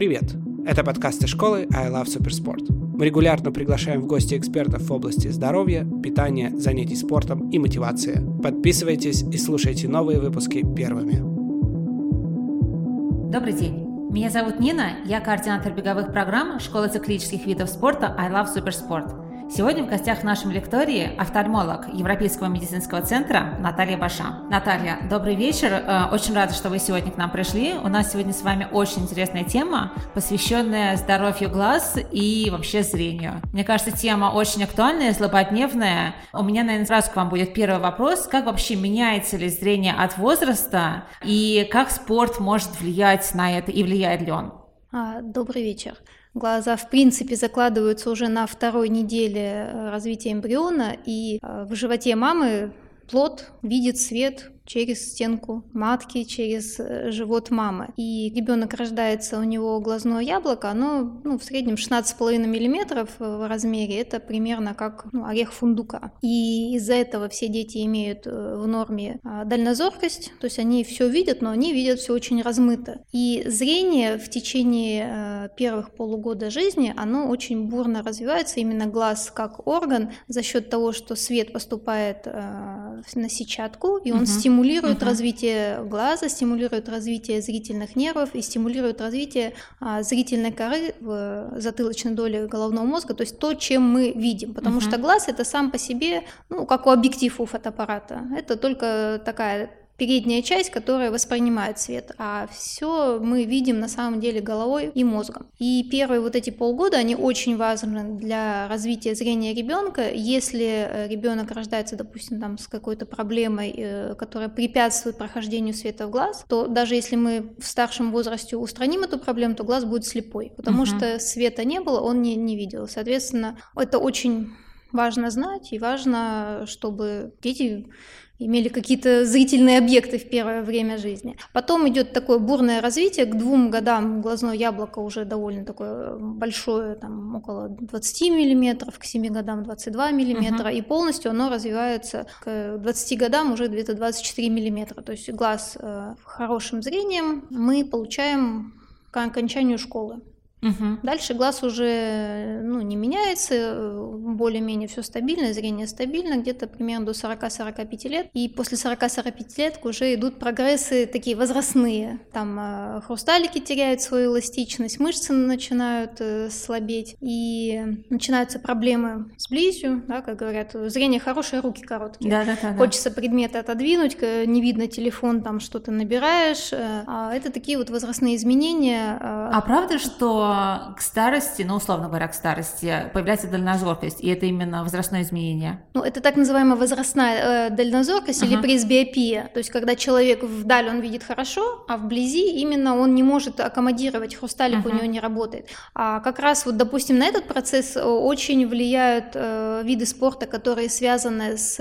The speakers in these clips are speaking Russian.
Привет! Это подкасты школы I Love Supersport. Мы регулярно приглашаем в гости экспертов в области здоровья, питания, занятий спортом и мотивации. Подписывайтесь и слушайте новые выпуски первыми. Добрый день! Меня зовут Нина, я координатор беговых программ Школы циклических видов спорта I Love Supersport. Сегодня в гостях в нашем лектории офтальмолог Европейского медицинского центра Наталья Баша. Наталья, добрый вечер. Э, очень рада, что вы сегодня к нам пришли. У нас сегодня с вами очень интересная тема, посвященная здоровью глаз и вообще зрению. Мне кажется, тема очень актуальная, злободневная. У меня, наверное, сразу к вам будет первый вопрос. Как вообще меняется ли зрение от возраста и как спорт может влиять на это и влияет ли он? А, добрый вечер. Глаза, в принципе, закладываются уже на второй неделе э, развития эмбриона, и э, в животе мамы плод видит свет через стенку матки, через э, живот мамы. И ребенок рождается, у него глазное яблоко, оно ну, в среднем 16,5 мм в размере, это примерно как ну, орех фундука. И из-за этого все дети имеют э, в норме а, дальнозоркость, то есть они все видят, но они видят все очень размыто. И зрение в течение э, первых полугода жизни, оно очень бурно развивается, именно глаз как орган, за счет того, что свет поступает на сетчатку, и он угу. стимулирует стимулирует uh-huh. развитие глаза, стимулирует развитие зрительных нервов и стимулирует развитие а, зрительной коры в затылочной доле головного мозга, то есть то, чем мы видим, потому uh-huh. что глаз это сам по себе, ну, как у объектив у фотоаппарата, это только такая передняя часть, которая воспринимает свет, а все мы видим на самом деле головой и мозгом. И первые вот эти полгода, они очень важны для развития зрения ребенка. Если э, ребенок рождается, допустим, там с какой-то проблемой, э, которая препятствует прохождению света в глаз, то даже если мы в старшем возрасте устраним эту проблему, то глаз будет слепой, потому uh-huh. что света не было, он не, не видел. Соответственно, это очень важно знать, и важно, чтобы дети имели какие-то зрительные объекты в первое время жизни. Потом идет такое бурное развитие, к двум годам глазное яблоко уже довольно такое большое, там около 20 миллиметров, к 7 годам 22 миллиметра, uh-huh. и полностью оно развивается к 20 годам уже где-то 24 миллиметра. То есть глаз э, хорошим зрением мы получаем к окончанию школы. Угу. Дальше глаз уже ну, не меняется, более-менее все стабильно, зрение стабильно, где-то примерно до 40-45 лет. И после 40-45 лет уже идут прогрессы такие возрастные. Там э, хрусталики теряют свою эластичность, мышцы начинают э, слабеть, и начинаются проблемы с близью, да, как говорят, зрение хорошее, руки короткие. Да, да, да, Хочется предметы отодвинуть, не видно телефон, там что-то набираешь. Э, а это такие вот возрастные изменения. А правда, что к старости, ну, условно говоря, к старости, появляется дальнозоркость, и это именно возрастное изменение? Ну, это так называемая возрастная э, дальнозоркость uh-huh. или пресбиопия, то есть когда человек вдаль он видит хорошо, а вблизи именно он не может аккомодировать, хрусталик uh-huh. у него не работает. А как раз вот, допустим, на этот процесс э, очень влияют э, виды спорта, которые связаны с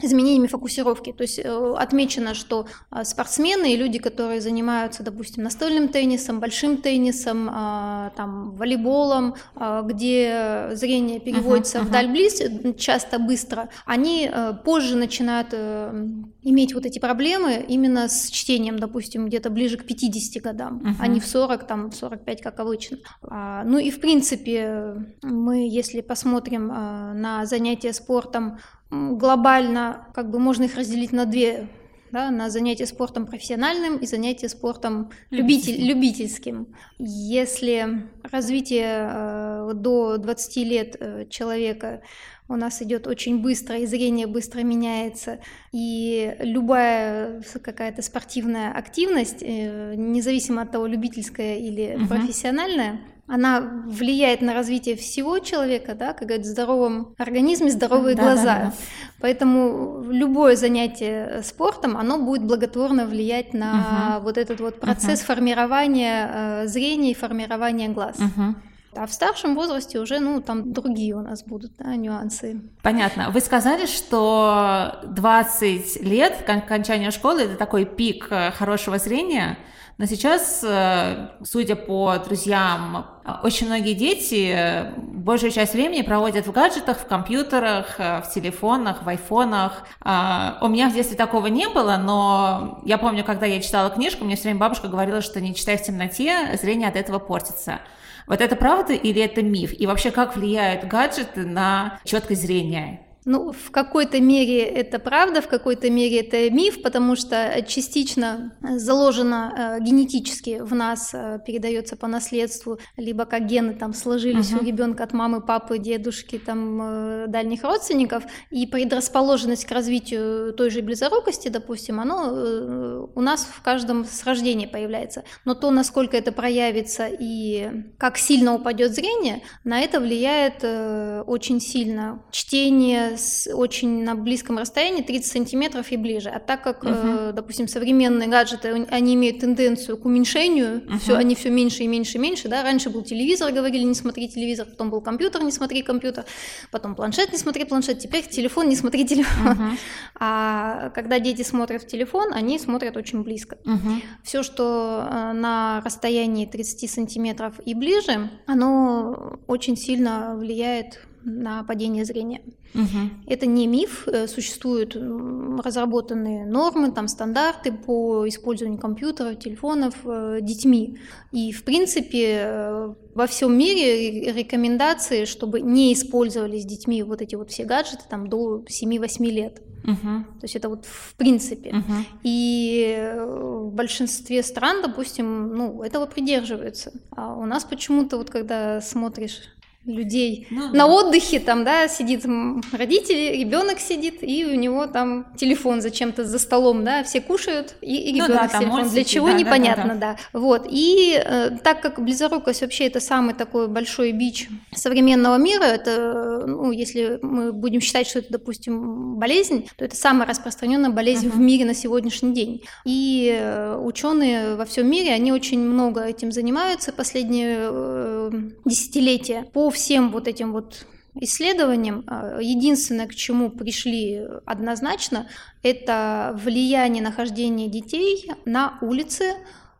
изменениями фокусировки, то есть э, отмечено, что э, спортсмены и люди, которые занимаются, допустим, настольным теннисом, большим теннисом, э, там, волейболом, а, где зрение переводится uh-huh, вдаль близ, часто быстро, они э, позже начинают э, иметь вот эти проблемы именно с чтением, допустим, где-то ближе к 50 годам, uh-huh. а не в 40, там, 45, как обычно. А, ну и в принципе, мы, если посмотрим на занятия спортом, глобально как бы можно их разделить на две да, на занятия спортом профессиональным и занятия спортом любитель, любительским. Если развитие э, до 20 лет э, человека у нас идет очень быстро, и зрение быстро меняется, и любая какая-то спортивная активность, э, независимо от того, любительская или uh-huh. профессиональная, она влияет на развитие всего человека, да, как говорят, в здоровом организме здоровые да, глаза. Да, да. Поэтому любое занятие спортом, оно будет благотворно влиять на угу. вот этот вот процесс угу. формирования э, зрения и формирования глаз. Угу. А в старшем возрасте уже, ну, там другие у нас будут да, нюансы. Понятно. Вы сказали, что 20 лет к окончанию школы это такой пик э, хорошего зрения. Но сейчас, э, судя по друзьям, очень многие дети большую часть времени проводят в гаджетах, в компьютерах, э, в телефонах, в айфонах. А, у меня в детстве такого не было, но я помню, когда я читала книжку, мне все время бабушка говорила, что не читай в темноте, зрение от этого портится. Вот это правда или это миф? И вообще, как влияют гаджеты на четкость зрения? Ну, в какой-то мере это правда, в какой-то мере это миф, потому что частично заложено э, генетически в нас, э, передается по наследству, либо как гены там сложились uh-huh. у ребенка от мамы, папы, дедушки, там э, дальних родственников, и предрасположенность к развитию той же близорукости, допустим, оно э, у нас в каждом с рождения появляется. Но то, насколько это проявится и как сильно упадет зрение, на это влияет э, очень сильно чтение, с очень на близком расстоянии, 30 сантиметров и ближе. А так как, uh-huh. э, допустим, современные гаджеты, они имеют тенденцию к уменьшению, uh-huh. все, они все меньше и меньше и меньше, да, раньше был телевизор, говорили, не смотри телевизор, потом был компьютер, не смотри компьютер, потом планшет, не смотри планшет, теперь телефон, не смотри телефон. Uh-huh. А когда дети смотрят в телефон, они смотрят очень близко. Uh-huh. Все, что э, на расстоянии 30 сантиметров и ближе, оно очень сильно влияет на падение зрения. Угу. Это не миф, э, существуют разработанные нормы, там стандарты по использованию компьютеров, телефонов э, детьми. И в принципе э, во всем мире рекомендации, чтобы не использовались детьми вот эти вот все гаджеты там до 7-8 лет. Uh-huh. То есть это вот в принципе. Uh-huh. И в большинстве стран, допустим, ну, этого придерживаются. А у нас почему-то вот когда смотришь людей ну, на да. отдыхе, там, да, сидит родители, ребенок сидит, и у него там телефон зачем-то за столом, да, все кушают, и, и ребенок ну, да, телефон. Мультики, Для чего, да, непонятно, да, да, да. да. Вот, и э, так как близорукость вообще это самый такой большой бич современного мира, это, ну, если мы будем считать, что это, допустим, болезнь, то это самая распространенная болезнь uh-huh. в мире на сегодняшний день. И э, ученые во всем мире, они очень много этим занимаются последние э, десятилетия по всем вот этим вот исследованиям а, единственное, к чему пришли однозначно, это влияние нахождения детей на улице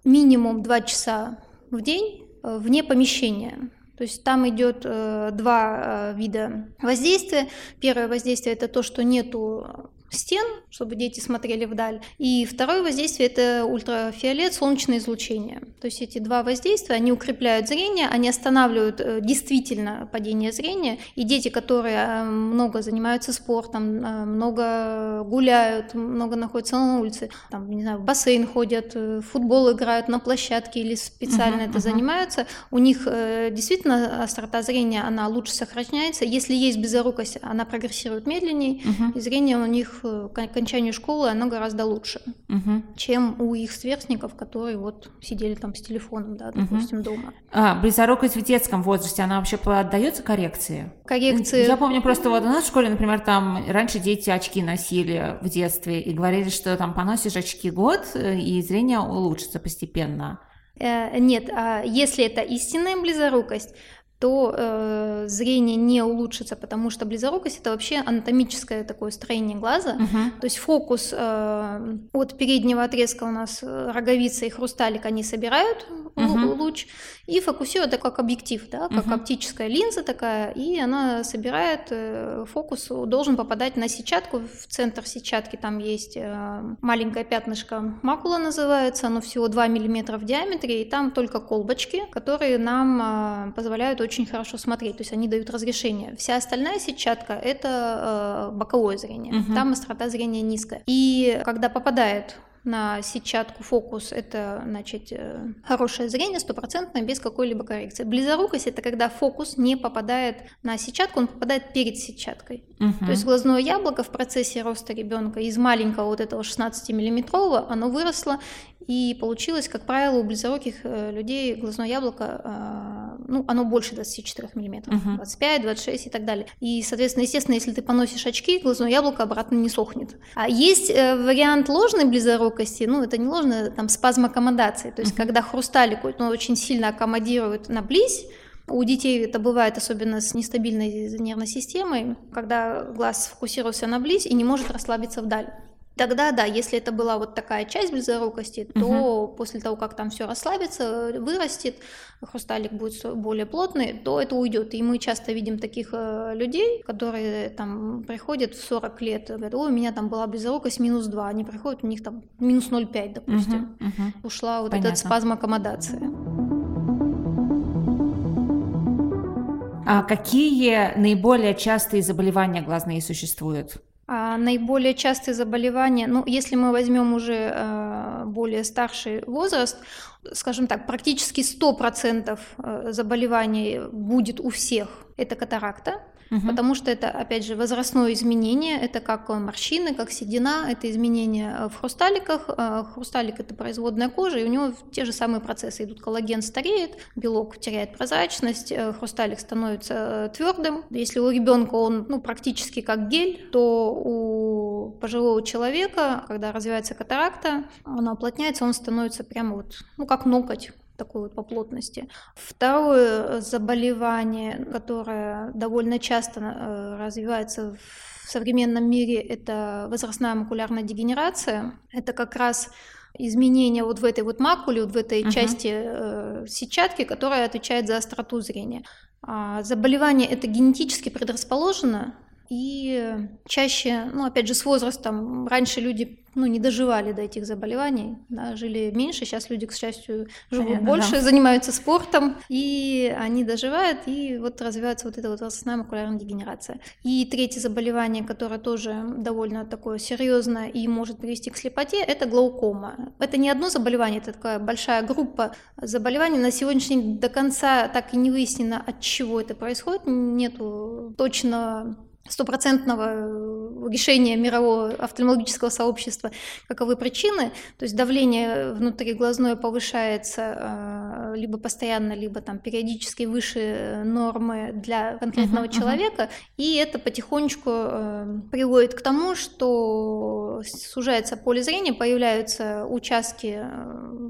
минимум 2 часа в день э, вне помещения. То есть там идет э, два э, вида воздействия. Первое воздействие это то, что нету стен, чтобы дети смотрели вдаль. И второе воздействие – это ультрафиолет, солнечное излучение. То есть эти два воздействия, они укрепляют зрение, они останавливают э, действительно падение зрения. И дети, которые э, много занимаются спортом, э, много гуляют, много находятся на улице, там, не знаю, в бассейн ходят, в футбол играют на площадке или специально uh-huh, это uh-huh. занимаются, у них действительно острота зрения, она лучше сохраняется. Если есть безорукость, она прогрессирует медленнее, uh-huh. и зрение у них к окончанию школы оно гораздо лучше, угу. чем у их сверстников, которые вот сидели там с телефоном, да, допустим, угу. дома. А, близорукость в детском возрасте, она вообще поддается коррекции? Коррекции... Я помню просто вот у нас в школе, например, там раньше дети очки носили в детстве и говорили, что там поносишь очки год, э, и зрение улучшится постепенно. Э, нет, а если это истинная близорукость, то э, зрение не улучшится, потому что близорукость это вообще анатомическое такое строение глаза. Uh-huh. То есть фокус э, от переднего отрезка у нас э, роговица и хрусталик они собирают uh-huh. луч и фокусируют это как объектив, да, как uh-huh. оптическая линза такая, и она собирает э, фокус должен попадать на сетчатку. В центр сетчатки там есть э, маленькое пятнышко макула называется, оно всего 2 мм в диаметре, и там только колбочки, которые нам э, позволяют очень хорошо смотреть, то есть они дают разрешение. Вся остальная сетчатка – это э, боковое зрение, угу. там острота зрения низкая. И когда попадает на сетчатку фокус это значит э, хорошее зрение стопроцентное без какой-либо коррекции. Близорукость это когда фокус не попадает на сетчатку, он попадает перед сетчаткой. Угу. То есть глазное яблоко в процессе роста ребенка из маленького вот этого 16 миллиметрового оно выросло и получилось, как правило, у близоруких э, людей глазное яблоко, э, ну, оно больше 24 мм, uh-huh. 25, 26 и так далее. И, соответственно, естественно, если ты поносишь очки, глазное яблоко обратно не сохнет. А есть вариант ложной близорукости, ну, это не ложная, там, спазм аккомодации, то есть uh-huh. когда хрусталик он очень сильно аккомодирует на близь, у детей это бывает особенно с нестабильной нервной системой, когда глаз сфокусировался на близь и не может расслабиться вдаль. Тогда, да, если это была вот такая часть близорукости, то угу. после того, как там все расслабится, вырастет, хрусталик будет более плотный, то это уйдет. И мы часто видим таких э, людей, которые там приходят в 40 лет, говорят, ой, у меня там была близорукость минус 2, они приходят, у них там минус 0,5, допустим. Угу, угу. Ушла вот Понятно. этот спазм аккомодации. А какие наиболее частые заболевания глазные существуют? А наиболее частые заболевания, ну, если мы возьмем уже э, более старший возраст, скажем так, практически 100% э, заболеваний будет у всех, это катаракта угу. потому что это, опять же, возрастное изменение, это как морщины, как седина, это изменение э, в хрусталиках. Э, хрусталик – это производная кожа, и у него те же самые процессы идут. Коллаген стареет, белок теряет прозрачность, э, хрусталик становится твердым. Если у ребенка он ну, практически как гель, то у пожилого человека, когда развивается катаракта, она уплотняется, он становится прямо вот, ну, как ноготь такой вот по плотности. Второе заболевание, которое довольно часто э, развивается в современном мире, это возрастная макулярная дегенерация. Это как раз изменения вот в этой вот макуле, вот в этой uh-huh. части э, сетчатки, которая отвечает за остроту зрения. А заболевание это генетически предрасположено, и чаще, ну опять же, с возрастом, раньше люди ну, не доживали до этих заболеваний, да, жили меньше, сейчас люди, к счастью, живут Понятно, больше, да. занимаются спортом, и они доживают, и вот развивается вот эта вот волосяная макулярная дегенерация. И третье заболевание, которое тоже довольно такое серьезное и может привести к слепоте, это глаукома. Это не одно заболевание, это такая большая группа заболеваний. На сегодняшний день до конца так и не выяснено, от чего это происходит, нету точно стопроцентного э, решения мирового офтальмологического сообщества, каковы причины. То есть давление внутриглазное повышается э, либо постоянно, либо там периодически выше нормы для конкретного uh-huh, человека, uh-huh. и это потихонечку э, приводит к тому, что сужается поле зрения, появляются участки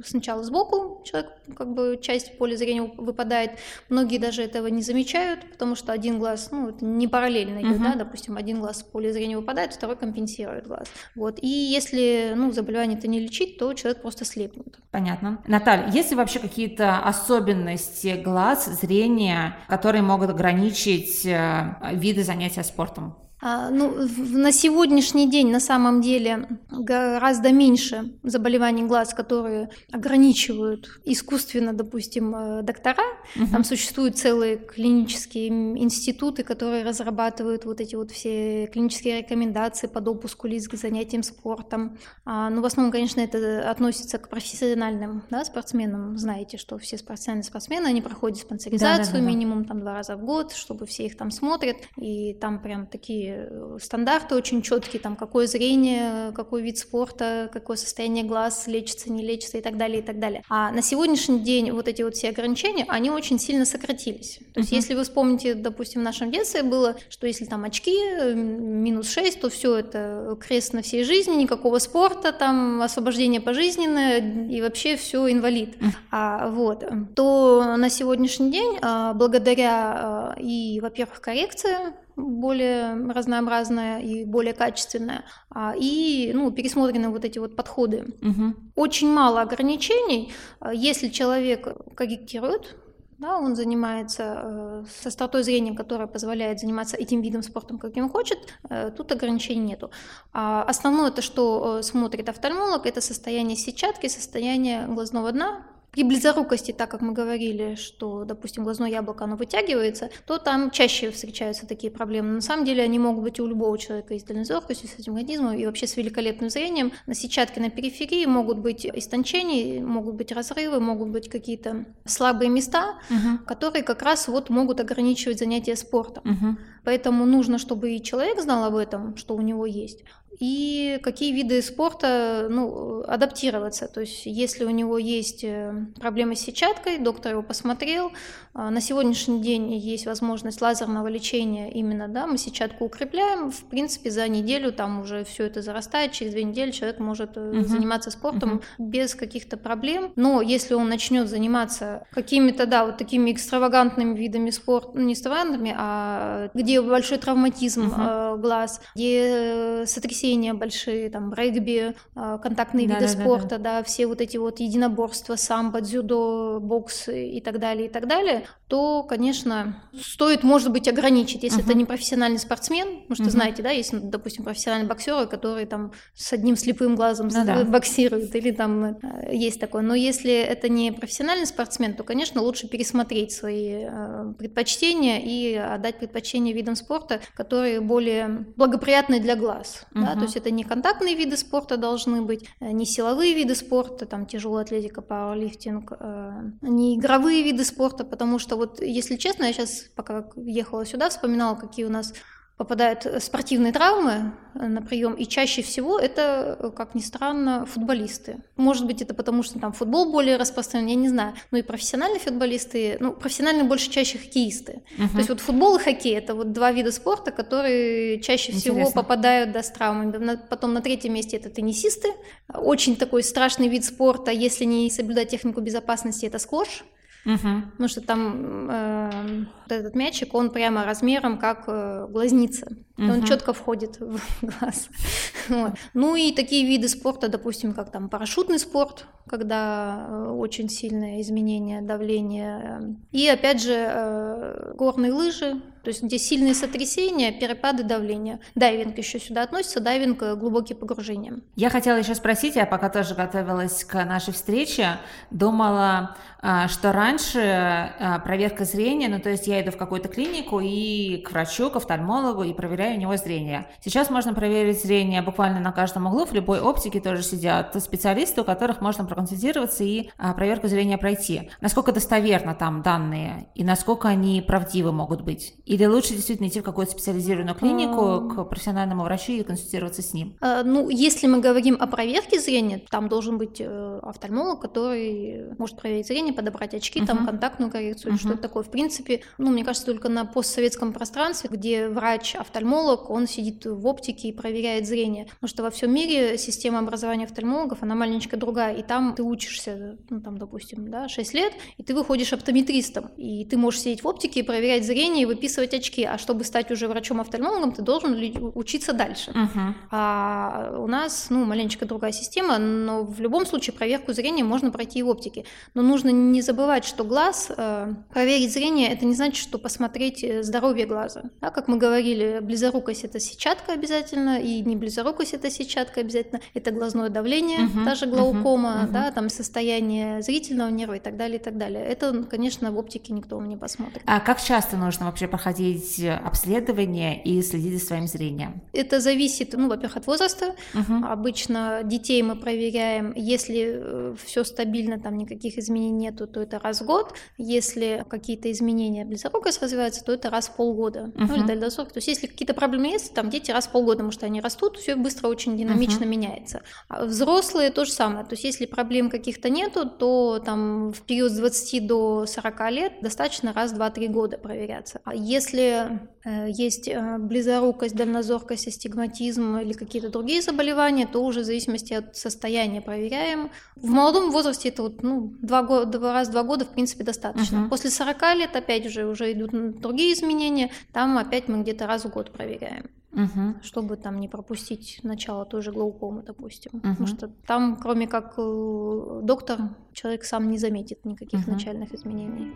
сначала сбоку, человек как бы часть поля зрения выпадает, многие даже этого не замечают, потому что один глаз, ну, это не параллельно идет, uh-huh да, допустим, один глаз в поле зрения выпадает, второй компенсирует глаз. Вот. И если ну, заболевание это не лечить, то человек просто слепнет. Понятно. Наталья, есть ли вообще какие-то особенности глаз, зрения, которые могут ограничить э, виды занятия спортом? А, ну, на сегодняшний день на самом деле гораздо меньше заболеваний глаз, которые ограничивают искусственно, допустим, э, доктора. Угу. Там существуют целые клинические институты, которые разрабатывают вот эти вот все клинические рекомендации по допуску лиц к занятиям спортом. А, ну, в основном, конечно, это относится к профессиональным да, спортсменам. Знаете, что все спортсмены спортсмены, они проходят спонсоризацию да, да, да, минимум там два раза в год, чтобы все их там смотрят, и там прям такие Э, стандарты очень четкие, там какое зрение, какой вид спорта, какое состояние глаз, лечится, не лечится и так далее, и так далее. А на сегодняшний день вот эти вот все ограничения, они очень сильно сократились. То есть uh-huh. если вы вспомните, допустим, в нашем детстве было, что если там очки минус 6, то все это крест на всей жизни, никакого спорта, там освобождение пожизненное и вообще все инвалид. Uh-huh. А, вот, то на сегодняшний день, а, благодаря а, и, во-первых, коррекции более разнообразная и более качественная, а, и ну, пересмотрены вот эти вот подходы. Угу. Очень мало ограничений, а, если человек корректирует, да, он занимается э, с остротой зрения, которая позволяет заниматься этим видом спорта, каким хочет, э, тут ограничений нету. А основное, то, что э, смотрит офтальмолог, это состояние сетчатки, состояние глазного дна, при близорукости, так как мы говорили, что, допустим, глазное яблоко, оно вытягивается, то там чаще встречаются такие проблемы. На самом деле они могут быть у любого человека и с дальнозоркостью, с астигматизмом и вообще с великолепным зрением. На сетчатке на периферии могут быть истончения, могут быть разрывы, могут быть какие-то слабые места, угу. которые как раз вот могут ограничивать занятия спортом. Угу. Поэтому нужно, чтобы и человек знал об этом, что у него есть, и какие виды спорта ну, адаптироваться. То есть, если у него есть э, проблемы с сетчаткой, доктор его посмотрел, а, на сегодняшний день есть возможность лазерного лечения именно, да, мы сетчатку укрепляем, в принципе, за неделю там уже все это зарастает, через две недели человек может угу. заниматься спортом угу. без каких-то проблем. Но если он начнет заниматься какими-то, да, вот такими экстравагантными видами спорта, ну, не экстравагантными, а где большой травматизм угу. глаз, где сотрясение сотрясения большие, там, регби, а, контактные да, виды да, спорта, да, да. да, все вот эти вот единоборства, самбо, дзюдо, бокс и так далее, и так далее, то, конечно, стоит, может быть, ограничить, если uh-huh. это не профессиональный спортсмен, потому что, uh-huh. знаете, да, есть, допустим, профессиональные боксеры, которые там с одним слепым глазом ну, да. боксируют, или там э, есть такое. Но если это не профессиональный спортсмен, то, конечно, лучше пересмотреть свои э, предпочтения и отдать предпочтение видам спорта, которые более благоприятны для глаз. Uh-huh. Да? То есть это не контактные виды спорта должны быть, э, не силовые виды спорта, там тяжелая атлетика, пауэрлифтинг, не игровые виды спорта, потому что вот, если честно, я сейчас, пока ехала сюда, вспоминала, какие у нас попадают спортивные травмы э, на прием, и чаще всего это, э, как ни странно, футболисты. Может быть, это потому, что там футбол более распространен, я не знаю. Ну и профессиональные футболисты, ну, профессиональные больше чаще хоккеисты. Uh-huh. То есть вот футбол и хоккей – это вот два вида спорта, которые чаще Интересно. всего попадают да, с травмами. Потом на третьем месте это теннисисты. Очень такой страшный вид спорта, если не соблюдать технику безопасности, это сквош. Потому что там э, вот этот мячик, он прямо размером как э, глазница. Угу. Он четко входит в глаз. вот. Ну и такие виды спорта, допустим, как там парашютный спорт, когда э, очень сильное изменение давления. И опять же э, горные лыжи, то есть где сильные сотрясения, перепады давления. Дайвинг еще сюда относится, дайвинг э, глубокие погружения. Я хотела еще спросить, я пока тоже готовилась к нашей встрече, думала, что раньше проверка зрения, ну то есть я иду в какую-то клинику и к врачу, к офтальмологу и проверяю у него зрение. Сейчас можно проверить зрение буквально на каждом углу, в любой оптике тоже сидят специалисты, у которых можно проконсультироваться и а, проверку зрения пройти. Насколько достоверно там данные и насколько они правдивы могут быть? Или лучше действительно идти в какую-то специализированную клинику к профессиональному врачу и консультироваться с ним? А, ну, если мы говорим о проверке зрения, там должен быть э, офтальмолог, который может проверить зрение, подобрать очки, uh-huh. там контактную коррекцию, uh-huh. что-то такое. В принципе, ну, мне кажется, только на постсоветском пространстве, где врач-офтальмолог, он сидит в оптике и проверяет зрение. Потому что во всем мире система образования офтальмологов, она маленечко другая, и там ты учишься, ну, там, допустим, да, 6 лет, и ты выходишь оптометристом, и ты можешь сидеть в оптике и проверять зрение и выписывать очки, а чтобы стать уже врачом-офтальмологом, ты должен учиться дальше. Uh-huh. А у нас, ну, маленечко другая система, но в любом случае проверку зрения можно пройти и в оптике. Но нужно не забывать, что глаз, э, проверить зрение, это не значит, что посмотреть э, здоровье глаза. Да, как мы говорили, близорукость это сетчатка обязательно, и не близорукость это сетчатка обязательно, это глазное давление, uh-huh. даже глаукома, uh-huh. да, там состояние зрительного нерва и так далее, и так далее. Это, конечно, в оптике никто не посмотрит. А как часто нужно вообще проходить обследование и следить за своим зрением? Это зависит, ну, во-первых, от возраста. Угу. Обычно детей мы проверяем, если э, все стабильно, там никаких изменений нету, то это раз в год. Если какие-то изменения близорукость развиваются, то это раз в полгода. Угу. Ну, или дальнозоркость. То есть если какие-то проблемы есть, там дети раз в полгода, потому что они растут, все быстро, очень динамично угу. меняется. А взрослые то же самое. То есть если проблем каких-то нету, то там в период с 20 до 40 лет достаточно раз в 2-3 года проверяться. А если э, есть э, близорукость, дальнозоркость, астигматизм или какие-то другие заболевания, то уже в зависимости от состояния проверяем. В молодом возрасте это вот, ну, два, года, два раз в два года, в принципе, достаточно. Uh-huh. После 40 лет опять же уже идут другие изменения, там опять мы где-то раз в год проверяем. Угу. чтобы там не пропустить начало той же глаукомы, допустим. Угу. Потому что там, кроме как э, доктор, человек сам не заметит никаких угу. начальных изменений.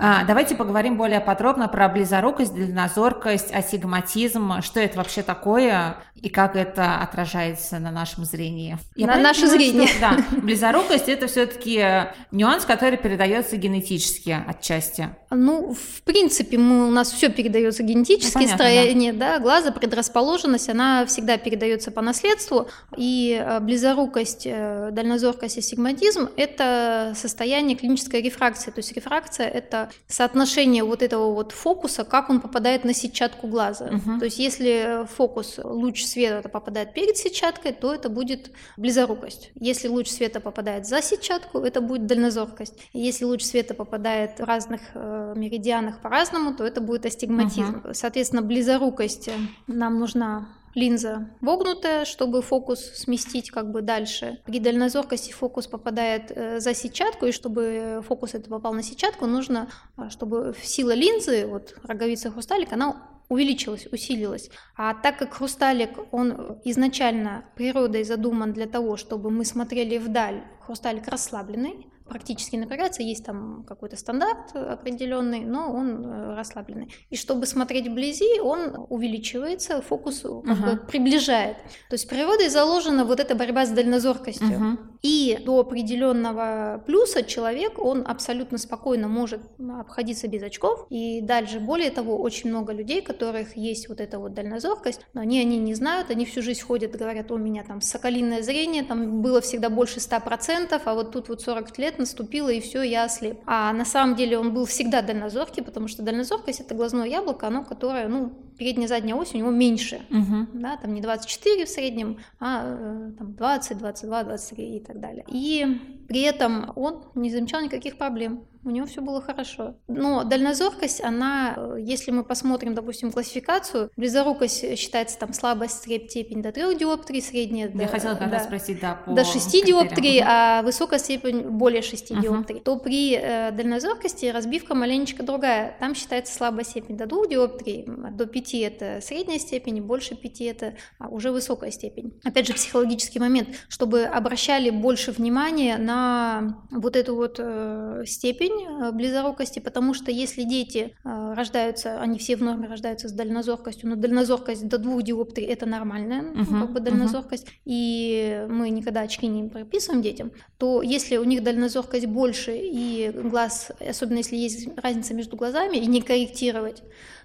А, давайте поговорим более подробно про близорукость, дальнозоркость, асигматизм. Что это вообще такое и как это отражается на нашем зрении? Я на наше понимаю, зрение. Что, да, близорукость это все-таки нюанс, который передается генетически отчасти. Ну, в принципе, мы, у нас все передается генетически, ну, понятно, строение да. Да, глаза, предрасположенность, она всегда передается по наследству. И э, близорукость, э, дальнозоркость, асигматизм – это состояние клинической рефракции. То есть рефракция – это соотношение вот этого вот фокуса, как он попадает на сетчатку глаза. Угу. То есть если фокус, луч света попадает перед сетчаткой, то это будет близорукость. Если луч света попадает за сетчатку, это будет дальнозоркость. Если луч света попадает в разных э, меридианах по-разному, то это будет астигматизм. Угу. Соответственно, близорукость нам нужна линза вогнутая, чтобы фокус сместить как бы дальше. При дальнозоркости фокус попадает э, за сетчатку, и чтобы фокус это попал на сетчатку, нужно, а, чтобы сила линзы, вот роговица хрусталик, она увеличилась, усилилась. А так как хрусталик, он изначально природой задуман для того, чтобы мы смотрели вдаль, хрусталик расслабленный, практически напрягаться, есть там какой-то стандарт определенный, но он э, расслабленный. И чтобы смотреть вблизи, он увеличивается, фокус uh-huh. приближает. То есть природой заложена вот эта борьба с дальнозоркостью. Uh-huh. И до определенного плюса человек, он абсолютно спокойно может обходиться без очков. И дальше, более того, очень много людей, которых есть вот эта вот дальнозоркость, но они, они не знают, они всю жизнь ходят, говорят, у меня там соколиное зрение, там было всегда больше 100%, а вот тут вот 40 лет наступило, и все, я ослеп. А на самом деле он был всегда дальнозоркий, потому что дальнозоркость это глазное яблоко, оно которое, ну, передняя задняя ось у него меньше, угу. да, там не 24 в среднем, а э, там 20, 22, 23 и так далее. И при этом он не замечал никаких проблем у него все было хорошо. Но дальнозоркость, она, э, если мы посмотрим, допустим, классификацию, близорукость считается там слабость степень до 3 диоптрий, средняя Я до, хотела как да, спросить, да, по до 6 диоптрий, а высокая степень более 6 uh-huh. диоптрий. То при э, дальнозоркости разбивка маленечко другая. Там считается слабая степень до 2 диоптрий, до 5 это средняя степень, больше 5 это а, уже высокая степень. Опять же, психологический момент, чтобы обращали больше внимания на вот эту вот э, степень Э, близорукости, потому что если дети э, рождаются, они все в норме рождаются с дальнозоркостью, но дальнозоркость до двух диоптрий это нормальная uh-huh, как бы дальнозоркость, uh-huh. и мы никогда очки не прописываем детям, то если у них дальнозоркость больше и глаз, особенно если есть разница между глазами, и не корректировать,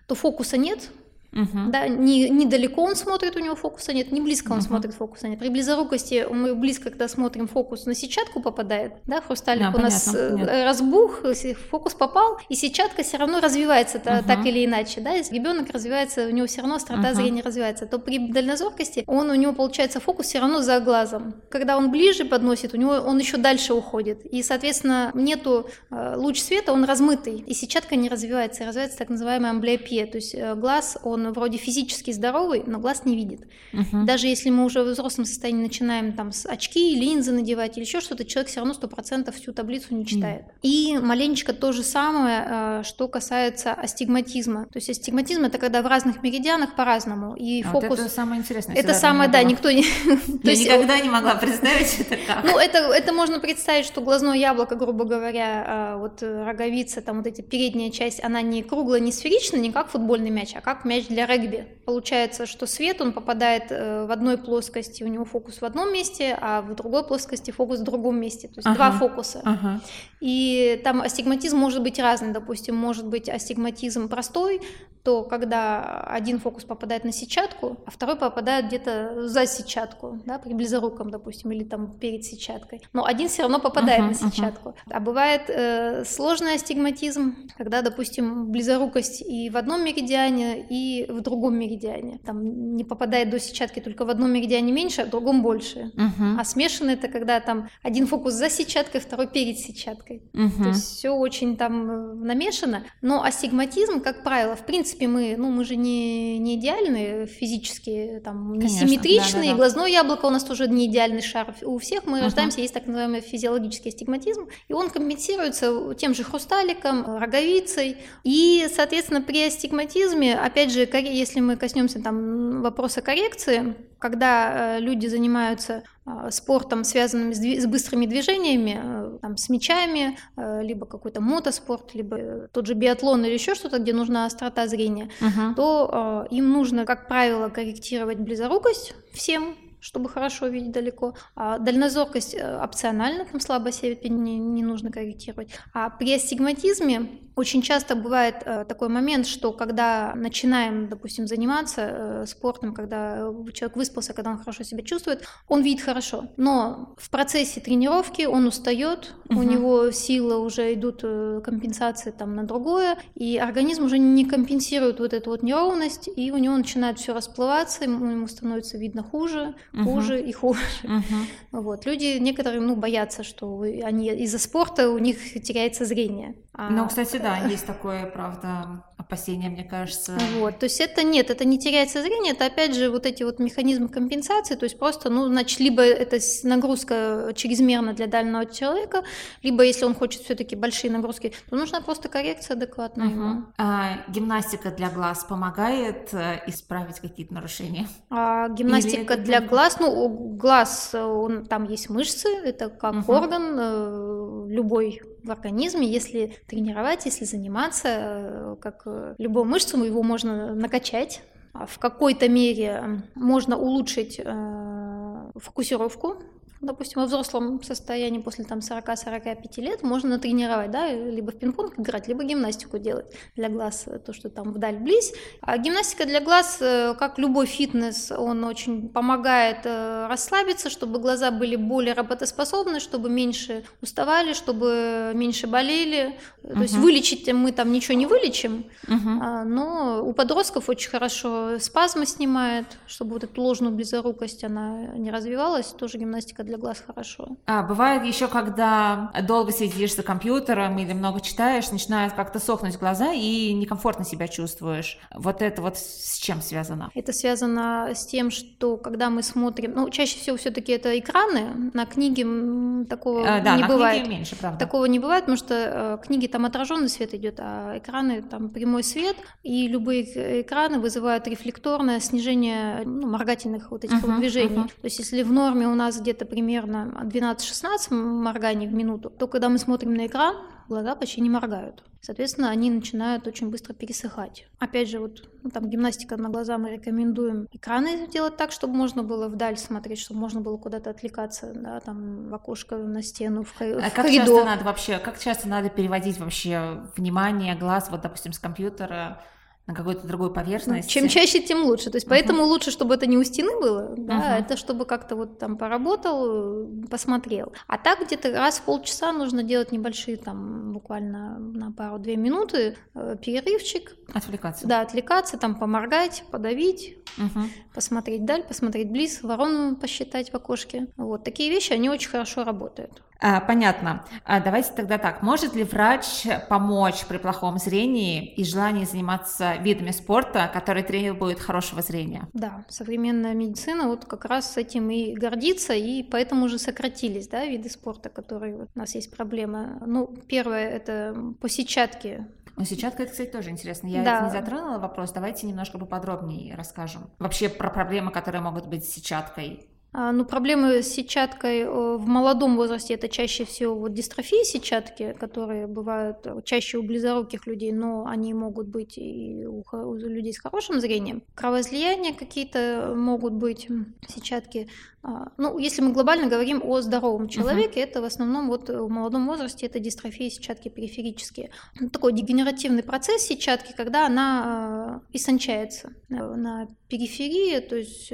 то фокуса нет, Угу. Да, не, не далеко он смотрит, у него фокуса нет, не близко он угу. смотрит, фокуса нет. При близорукости мы близко, когда смотрим, фокус на сетчатку попадает, да, хрусталик а, у нас понятно. Э, разбух, фокус попал, и сетчатка все равно развивается угу. так или иначе, да, если ребенок развивается, у него все равно острота угу. зрения развивается, то при дальнозоркости он, у него получается фокус все равно за глазом. Когда он ближе подносит, у него он еще дальше уходит, и, соответственно, нету э, луч света, он размытый, и сетчатка не развивается, развивается так называемая амблиопия, то есть э, глаз, он он вроде физически здоровый, но глаз не видит. Угу. Даже если мы уже в взрослом состоянии начинаем там с очки, линзы надевать или еще что-то, человек все равно сто процентов всю таблицу не читает. Mm. И маленечко то же самое, э, что касается астигматизма. То есть астигматизм это когда в разных меридианах по-разному. И а фокус... Вот это самое интересное. Это самое, да, никто не... Я никогда не могла представить это как. Ну, это, это можно представить, что глазное яблоко, грубо говоря, э, вот роговица, там вот эти передняя часть, она не круглая, не сферичная, не как футбольный мяч, а как мяч для регби. Получается, что свет, он попадает э, в одной плоскости, у него фокус в одном месте, а в другой плоскости фокус в другом месте. То есть ага. два фокуса. Ага. И там астигматизм может быть разный. Допустим, может быть астигматизм простой, то когда один фокус попадает на сетчатку, а второй попадает где-то за сетчатку, да, при близоруком, допустим, или там перед сетчаткой. Но один все равно попадает uh-huh, на сетчатку. Uh-huh. А бывает э, сложный астигматизм, когда, допустим, близорукость и в одном меридиане, и в другом меридиане. Там не попадает до сетчатки только в одном меридиане меньше, а в другом больше. Uh-huh. А смешанный это когда там один фокус за сетчаткой, второй перед сетчаткой. Uh-huh. То есть все очень там э, намешано. Но астигматизм, как правило, в принципе мы, ну, мы же не, не идеальны физически, там, не Конечно, симметричны, да, да, да. глазное яблоко у нас тоже не идеальный шар. У всех мы uh-huh. рождаемся, есть так называемый физиологический астигматизм, и он компенсируется тем же хрусталиком, роговицей. И, соответственно, при астигматизме, опять же, если мы коснемся там вопроса коррекции, когда э, люди занимаются а, спортом, связанным с быстрыми движениями, э, там, с мячами, э, либо какой-то мотоспорт, либо тот же биатлон или еще что-то, где нужна острота зрения, uh-huh. то им нужно, как правило, корректировать близорукость всем, чтобы хорошо видеть далеко. А дальнозоркость опциональна, там слабо степень не, не нужно корректировать. А при астигматизме очень часто бывает э, такой момент, что когда начинаем, допустим, заниматься э, спортом, когда человек выспался, когда он хорошо себя чувствует, он видит хорошо. Но в процессе тренировки он устает, угу. у него силы уже идут э, компенсации там на другое, и организм уже не компенсирует вот эту вот неровность, и у него начинает все расплываться, ему становится видно хуже, хуже угу. и хуже. Угу. Вот. Люди некоторые ну, боятся, что они из-за спорта у них теряется зрение. А... Ну, кстати, да, есть такое, правда, опасения, мне кажется. Вот, то есть это нет, это не теряется зрение, это опять же вот эти вот механизмы компенсации, то есть просто, ну, значит, либо это нагрузка чрезмерна для дальнего человека, либо если он хочет все-таки большие нагрузки, то нужна просто коррекция адекватная. Угу. А, гимнастика для глаз помогает э, исправить какие-то нарушения? А, гимнастика Или для это... глаз, ну, глаз, он, там есть мышцы, это как угу. орган, э, любой в организме, если тренировать, если заниматься, э, как э, любую мышцу, его можно накачать, а в какой-то мере можно улучшить э, фокусировку допустим, во взрослом состоянии после там 40-45 лет можно натренировать, да, либо в пинг-понг играть, либо гимнастику делать для глаз, э, то, что там вдаль близь. А гимнастика для глаз, э, как любой фитнес, он очень помогает э, расслабиться, чтобы глаза были более работоспособны, чтобы меньше уставали, чтобы меньше болели. То есть вылечить мы там ничего не вылечим, uh-huh. но у подростков очень хорошо спазмы снимает, чтобы вот эту ложную близорукость она не развивалась, тоже гимнастика для для глаз хорошо. А, бывает еще, когда долго сидишь за компьютером или много читаешь, начинают как-то сохнуть глаза и некомфортно себя чувствуешь. Вот это вот с чем связано? Это связано с тем, что когда мы смотрим, ну, чаще всего все-таки это экраны, на книге такого а, да, не на бывает. Книге меньше, правда. Такого не бывает, потому что э, книги там отраженный свет идет, а экраны там прямой свет, и любые экраны вызывают рефлекторное снижение ну, моргательных вот этих uh-huh, вот движений. Uh-huh. То есть если в норме у нас где-то примерно примерно 12-16 морганий в минуту, то когда мы смотрим на экран, глаза почти не моргают. Соответственно, они начинают очень быстро пересыхать. Опять же, вот ну, там гимнастика на глаза мы рекомендуем экраны делать так, чтобы можно было вдаль смотреть, чтобы можно было куда-то отвлекаться, да, там в окошко, на стену, в, а в как коридор. часто надо вообще, как часто надо переводить вообще внимание глаз, вот, допустим, с компьютера на какой-то другой ну, поверхности. Чем чаще, тем лучше. То есть, поэтому uh-huh. лучше, чтобы это не у стены было, да, uh-huh. это чтобы как-то вот там поработал, посмотрел. А так где-то раз в полчаса нужно делать небольшие там буквально на пару-две минуты э, перерывчик. Отвлекаться. Да, отвлекаться, там поморгать, подавить, uh-huh. посмотреть даль, посмотреть близ, ворону посчитать в окошке. Вот такие вещи, они очень хорошо работают. А, понятно. А, давайте тогда так. Может ли врач помочь при плохом зрении и желании заниматься видами спорта, которые требуют хорошего зрения? Да, современная медицина вот как раз с этим и гордится, и поэтому уже сократились да, виды спорта, которые вот у нас есть проблемы. Ну, первое это по сетчатке ну, сетчатка, это, кстати, тоже интересно. Я да. это не затронула вопрос. Давайте немножко поподробнее расскажем. Вообще про проблемы, которые могут быть с сетчаткой. А, ну, проблемы с сетчаткой э, в молодом возрасте это чаще всего вот дистрофии сетчатки, которые бывают чаще у близоруких людей, но они могут быть и у, у людей с хорошим зрением. Кровоизлияния какие-то могут быть, сетчатки. А, ну, если мы глобально говорим о здоровом человеке, uh-huh. это в основном вот в молодом возрасте это дистрофии сетчатки периферические. Ну, такой дегенеративный процесс сетчатки, когда она э, истончается э, на периферии, то есть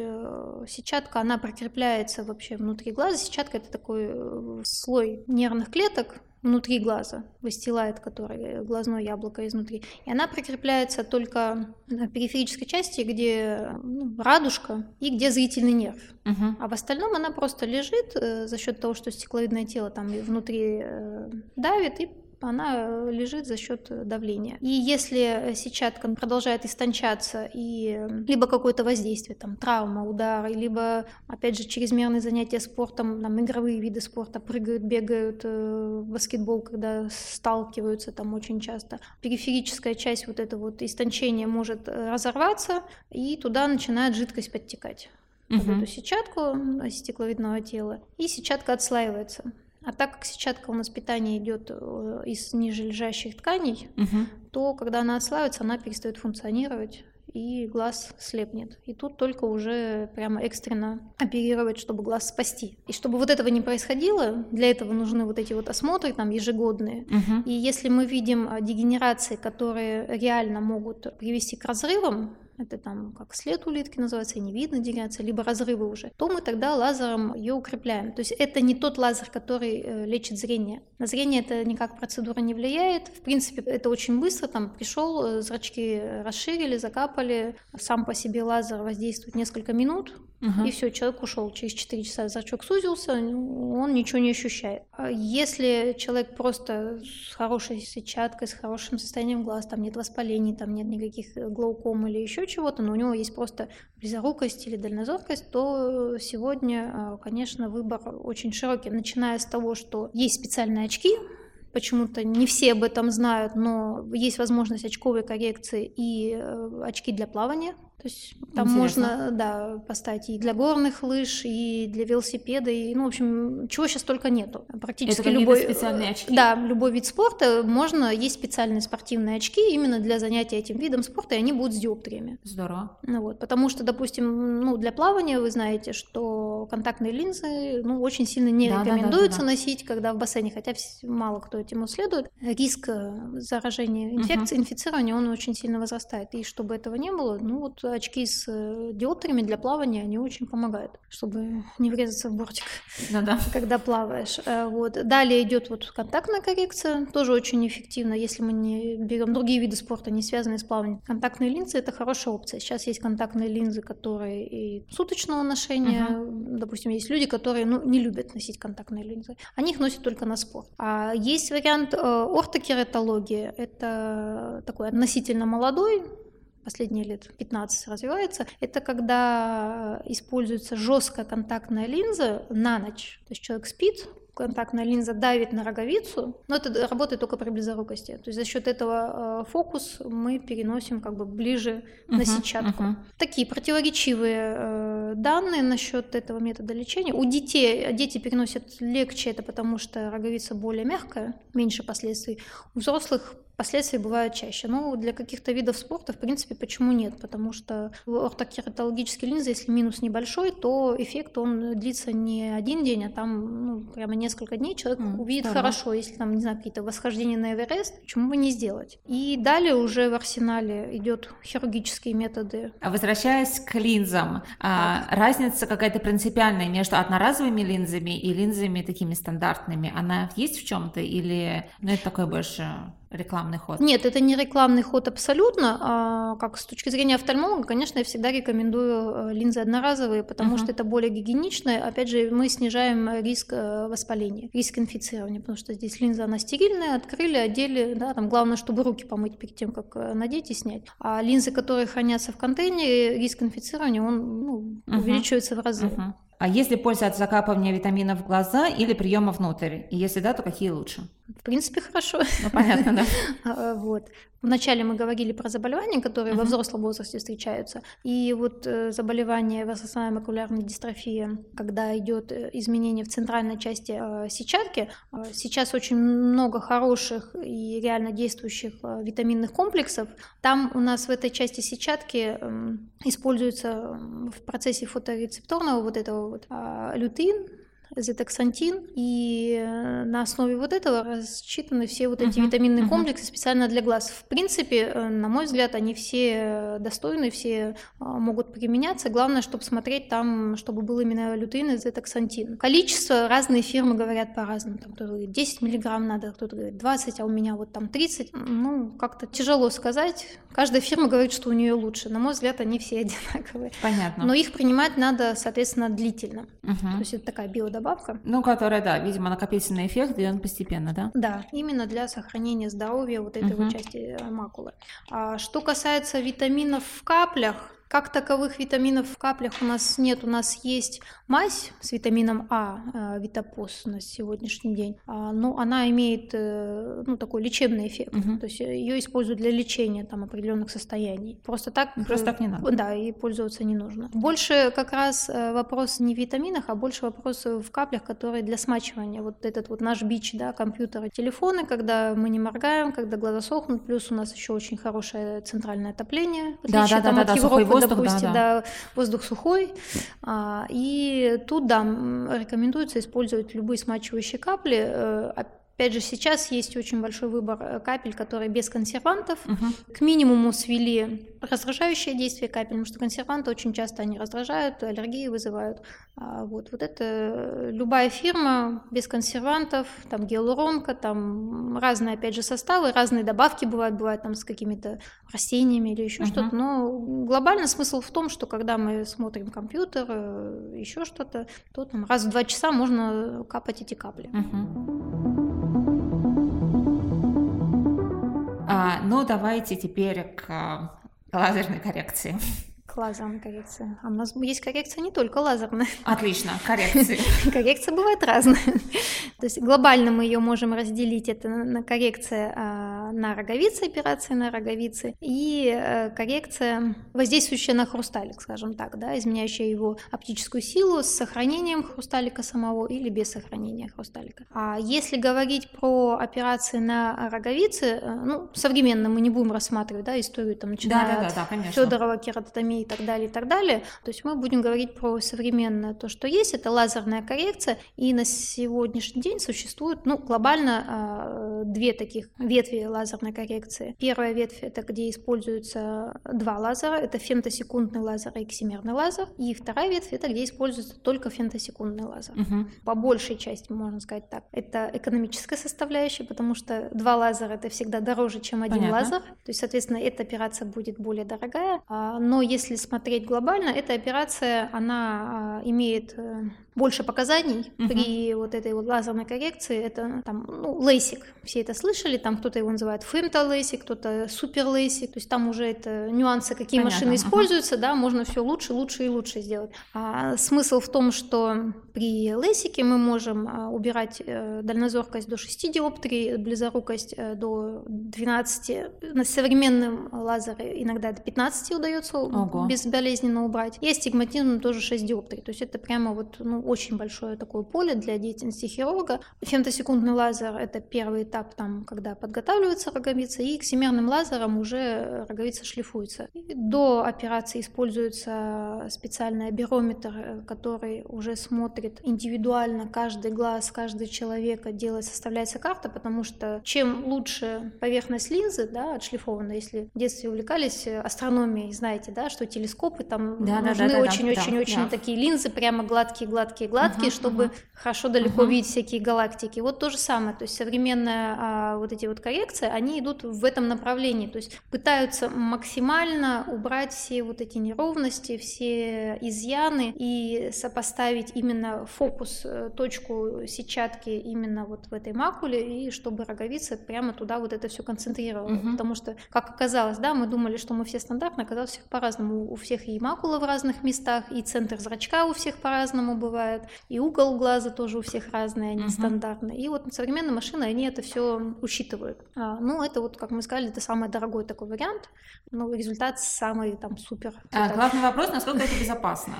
сетчатка, она прикрепляется закрепляется вообще внутри глаза. Сетчатка это такой э, слой нервных клеток внутри глаза, выстилает который глазное яблоко изнутри. И она прикрепляется только на периферической части, где ну, радужка и где зрительный нерв. Угу. А в остальном она просто лежит э, за счет того, что стекловидное тело там внутри э, давит и она лежит за счет давления. И если сетчатка продолжает истончаться и либо какое-то воздействие, там травма, удар, либо опять же чрезмерные занятия спортом, там игровые виды спорта, прыгают, бегают, э, баскетбол, когда сталкиваются там очень часто, периферическая часть вот это вот истончения может э, разорваться, и туда начинает жидкость подтекать. Угу. Uh-huh. эту сетчатку стекловидного тела, и сетчатка отслаивается. А так как сетчатка у нас питание идет э, из нижележащих тканей, угу. то когда она отслаивается, она перестает функционировать и глаз слепнет. И тут только уже прямо экстренно оперировать, чтобы глаз спасти. И чтобы вот этого не происходило, для этого нужны вот эти вот осмотры там ежегодные. Угу. И если мы видим а, дегенерации, которые реально могут привести к разрывам это там как след улитки называется, не видно деляться, либо разрывы уже, то мы тогда лазером ее укрепляем. То есть это не тот лазер, который э, лечит зрение. На зрение это никак процедура не влияет. В принципе, это очень быстро, там пришел, э, зрачки расширили, закапали, сам по себе лазер воздействует несколько минут, Угу. И все, человек ушел. Через 4 часа зрачок сузился, он ничего не ощущает. А если человек просто с хорошей сетчаткой, с хорошим состоянием глаз, там нет воспалений, там нет никаких глауком или еще чего-то, но у него есть просто близорукость или дальнозоркость, то сегодня, а, конечно, выбор очень широкий, начиная с того, что есть специальные очки, Почему-то не все об этом знают, но есть возможность очковой коррекции и э, очки для плавания. То есть там Интересно. можно, да, поставить и для горных лыж, и для велосипеда, и, ну, в общем, чего сейчас только нету. Практически Это любой... специальные очки? Да, любой вид спорта можно, есть специальные спортивные очки именно для занятия этим видом спорта, и они будут с диоптриями. Здорово. Ну, вот, потому что, допустим, ну, для плавания вы знаете, что контактные линзы, ну, очень сильно не да, рекомендуется да, да, да. носить, когда в бассейне, хотя мало кто этим следует. Риск э, заражения инфекции, uh-huh. инфицирования, он очень сильно возрастает. И чтобы этого не было, ну, вот очки с э, диоптриями для плавания, они очень помогают, чтобы не врезаться в бортик, ну, да. когда плаваешь. Э, вот. Далее идет вот контактная коррекция, тоже очень эффективно, если мы не берем другие виды спорта, не связанные с плаванием. Контактные линзы – это хорошая опция. Сейчас есть контактные линзы, которые и суточного ношения. Uh-huh. Допустим, есть люди, которые ну, не любят носить контактные линзы. Они их носят только на спорт. А есть вариант э, ортокератологии. Это такой относительно молодой последние лет 15 развивается, это когда используется жесткая контактная линза на ночь. То есть человек спит, контактная линза давит на роговицу, но это работает только при близорукости. То есть за счет этого э, фокус мы переносим как бы ближе uh-huh, на сетчатку. Uh-huh. Такие противоречивые э, данные насчет этого метода лечения. У детей дети переносят легче это, потому что роговица более мягкая, меньше последствий. У взрослых Последствия бывают чаще. Но для каких-то видов спорта, в принципе, почему нет? Потому что в ортокератологической линзе, если минус небольшой, то эффект он длится не один день, а там ну, прямо несколько дней. Человек mm, увидит здорово. хорошо, если там, не знаю, какие-то восхождения на Эверест, почему бы не сделать? И далее уже в арсенале идет хирургические методы. А возвращаясь к линзам, а, разница какая-то принципиальная между одноразовыми линзами и линзами такими стандартными, она есть в чем-то или ну, это такое больше рекламный ход? Нет, это не рекламный ход абсолютно. А, как с точки зрения офтальмолога, конечно, я всегда рекомендую э, линзы одноразовые, потому uh-huh. что это более гигиенично. Опять же, мы снижаем риск э, воспаления, риск инфицирования, потому что здесь линза, она стерильная, открыли, одели, да, там главное, чтобы руки помыть перед тем, как э, надеть и снять. А линзы, которые хранятся в контейнере, риск инфицирования, он ну, uh-huh. увеличивается в разы. Uh-huh. А есть ли польза от закапывания витаминов в глаза или приема внутрь? И если да, то какие лучше? В принципе, хорошо. Ну, понятно, да. А, вот. Вначале мы говорили про заболевания, которые uh-huh. во взрослом возрасте встречаются. И вот э, заболевание высосная макулярная дистрофия, когда идет э, изменение в центральной части э, сетчатки, э, сейчас очень много хороших и реально действующих э, витаминных комплексов. Там у нас в этой части сетчатки э, используется в процессе фоторецепторного вот этого вот э, лютеин, зетоксантин, и э, на основе вот этого рассчитаны все вот эти uh-huh, витаминные uh-huh. комплексы специально для глаз. В принципе, э, на мой взгляд, они все достойны, все могут применяться. Главное, чтобы смотреть там, чтобы был именно лютеин и зетоксантин. Количество разные фирмы говорят по-разному. Там кто-то говорит 10 миллиграмм надо, кто-то говорит 20, а у меня вот там 30. Ну, как-то тяжело сказать. Каждая фирма говорит, что у нее лучше. На мой взгляд, они все одинаковые. Понятно. Но их принимать надо, соответственно, длительно. Uh-huh. То есть это такая биодобавка добавка. Ну, которая, да, видимо, накопительный эффект, и он постепенно, да? Да, именно для сохранения здоровья вот этой угу. вот части э, макулы. А что касается витаминов в каплях, как таковых витаминов в каплях у нас нет. У нас есть мазь с витамином А, э, Витапос на сегодняшний день. А, но она имеет э, ну, такой лечебный эффект. Угу. То есть ее используют для лечения там, определенных состояний. Просто так, ну, Просто так не надо. Да, и пользоваться не нужно. Больше как раз э, вопрос не в витаминах, а больше вопрос в каплях, которые для смачивания. Вот этот вот наш бич, да, компьютеры, телефоны, когда мы не моргаем, когда глаза сохнут, плюс у нас еще очень хорошее центральное отопление. Да, да, да, да, да, воздух, допустим, да, да. да, воздух сухой. А, и тут, да, рекомендуется использовать любые смачивающие капли, э, Опять же, сейчас есть очень большой выбор э, капель, которые без консервантов. Угу. К минимуму свели раздражающее действие капель, потому что консерванты очень часто они раздражают, аллергии вызывают. А вот, вот это э, любая фирма без консервантов, там гиалуронка, там разные, опять же, составы, разные добавки бывают, бывают там с какими-то растениями или еще угу. что-то. Но глобально смысл в том, что когда мы смотрим компьютер, э, еще что-то, то там раз в два часа можно капать эти капли. Угу. А, ну, давайте теперь к лазерной коррекции. К лазерной коррекции. А у нас есть коррекция не только лазерная. Отлично, коррекции. Коррекция бывает разная. То есть глобально мы ее можем разделить, это на коррекция а, на роговице, операции на роговице, и э, коррекция, воздействующая на хрусталик, скажем так, да, изменяющая его оптическую силу с сохранением хрусталика самого или без сохранения хрусталика. А если говорить про операции на роговице, э, ну, современно мы не будем рассматривать, да, историю там, начиная да, да, да, да, Федорова кератотомии и так далее, и так далее. То есть мы будем говорить про современное то, что есть, это лазерная коррекция, и на сегодняшний день существует, ну, глобально а, две таких ветви лазерной коррекции. Первая ветвь это где используются два лазера, это фемтосекундный лазер и эксимерный лазер, и вторая ветвь это где используется только фемтосекундный лазер. Угу. По большей части, можно сказать так, это экономическая составляющая, потому что два лазера это всегда дороже, чем один Понятно. лазер, то есть, соответственно, эта операция будет более дорогая, а, но если если смотреть глобально, эта операция, она а, имеет э, больше показаний угу. при вот этой вот лазерной коррекции. Это там, ну, лейсик, все это слышали, там кто-то его называет фемто лейсик, кто-то супер лейсик, то есть там уже это нюансы, какие Понятно. машины используются, да, можно все лучше, лучше и лучше сделать. А смысл в том, что при лейсике мы можем а, убирать э, дальнозоркость до 6 диоптрий, близорукость э, до 12, на современном лазере иногда до 15 удается Ого. безболезненно убрать, и астигматизм тоже 6 диоптрий, то есть это прямо вот, ну, очень большое такое поле для деятельности хирурга. Фемтосекундный лазер – это первый этап, там, когда подготавливается роговица, и эксимерным лазером уже роговица шлифуется. И до операции используется специальный бирометр, который уже смотрит индивидуально каждый глаз, каждый человека, делает, составляется карта, потому что чем лучше поверхность линзы, да, отшлифована, если в детстве увлекались астрономией, знаете, да, что телескопы там да, нужны очень-очень-очень да, да, да, такие линзы, прямо гладкие-гладкие гладкие-гладкие, uh-huh, чтобы uh-huh. хорошо далеко uh-huh. видеть всякие галактики. Вот то же самое, то есть современная а, вот эти вот коррекции, они идут в этом направлении, то есть пытаются максимально убрать все вот эти неровности, все изъяны и сопоставить именно фокус, э, точку сетчатки именно вот в этой макуле, и чтобы роговица прямо туда вот это все концентрировала. Uh-huh. Потому что, как оказалось, да, мы думали, что мы все стандартно, оказалось всех по-разному. У всех и макула в разных местах, и центр зрачка у всех по-разному бывает и угол глаза тоже у всех разный, они uh-huh. стандартные. И вот современные машины, они это все учитывают. Ну, это вот, как мы сказали, это самый дорогой такой вариант, но результат самый там супер. А, главный вопрос, насколько это безопасно?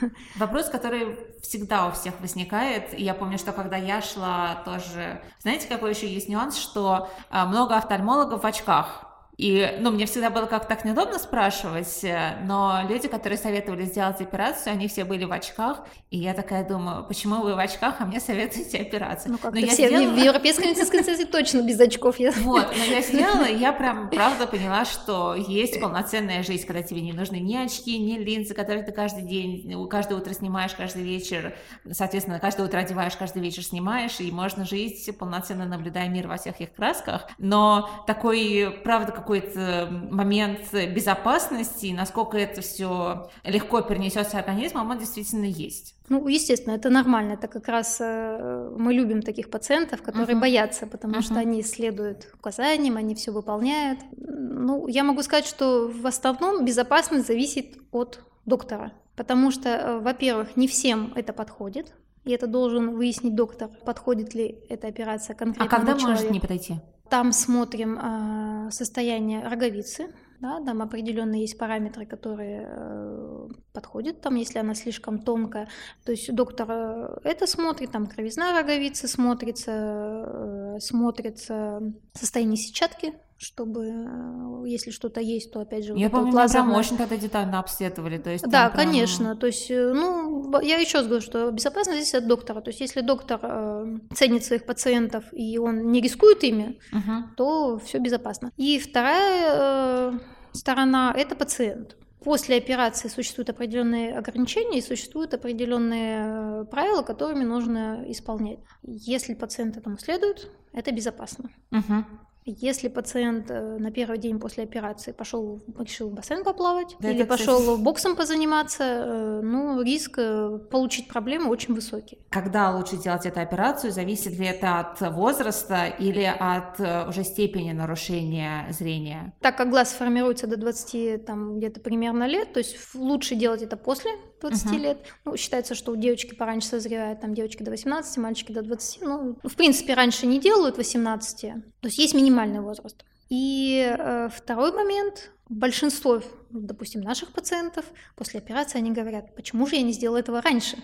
Вопрос, который всегда у всех возникает. И я помню, что когда я шла тоже... Знаете, какой еще есть нюанс, что а, много офтальмологов в очках. И, ну, мне всегда было как-то так неудобно спрашивать, э, но люди, которые советовали сделать операцию, они все были в очках, и я такая думаю, почему вы в очках, а мне советуете операцию? Ну, как-то все сделала... в Европейской медицинской ассоциации точно без очков. Я... Вот, но я сделала, и я прям, правда, поняла, что есть полноценная жизнь, когда тебе не нужны ни очки, ни линзы, которые ты каждый день, каждое утро снимаешь, каждый вечер, соответственно, каждое утро одеваешь, каждый вечер снимаешь, и можно жить полноценно, наблюдая мир во всех их красках, но такой, правда, как какой-то момент безопасности, насколько это все легко перенесется организмом, он действительно есть. Ну, естественно, это нормально. Это как раз э, мы любим таких пациентов, которые uh-huh. боятся, потому uh-huh. что они следуют указаниям, они все выполняют. Ну, я могу сказать, что в основном безопасность зависит от доктора, потому что, э, во-первых, не всем это подходит, и это должен выяснить доктор, подходит ли эта операция конкретно. А когда человеку. может не подойти? Там смотрим э, состояние роговицы, да, там определенные есть параметры, которые э, подходят, там, если она слишком тонкая. То есть доктор э, это смотрит, там кровизна роговицы смотрится, э, смотрится состояние сетчатки чтобы, э, если что-то есть, то опять же... Я помню, лазерное... прям очень тогда детально обследовали, то есть... Да, прям... конечно, то есть, э, ну, я еще раз говорю, что безопасность здесь от доктора, то есть если доктор э, ценит своих пациентов и он не рискует ими, угу. то все безопасно. И вторая э, сторона – это пациент. После операции существуют определенные ограничения и существуют определенные э, правила, которыми нужно исполнять. Если пациент этому следует, это безопасно. Угу. Если пациент э, на первый день после операции пошел, решил в бассейн поплавать да, или пошел кстати... боксом позаниматься, э, ну, риск э, получить проблемы очень высокий. Когда лучше делать эту операцию, зависит ли это от возраста или от уже степени нарушения зрения? Так как глаз формируется до 20 там где-то примерно лет, то есть лучше делать это после 20 uh-huh. лет. Ну, считается, что у девочки пораньше созревает, там девочки до 18, мальчики до 20. Ну, в принципе, раньше не делают 18. То есть есть минимальный возраст. И э, второй момент, большинство допустим, наших пациентов, после операции они говорят, почему же я не сделала этого раньше?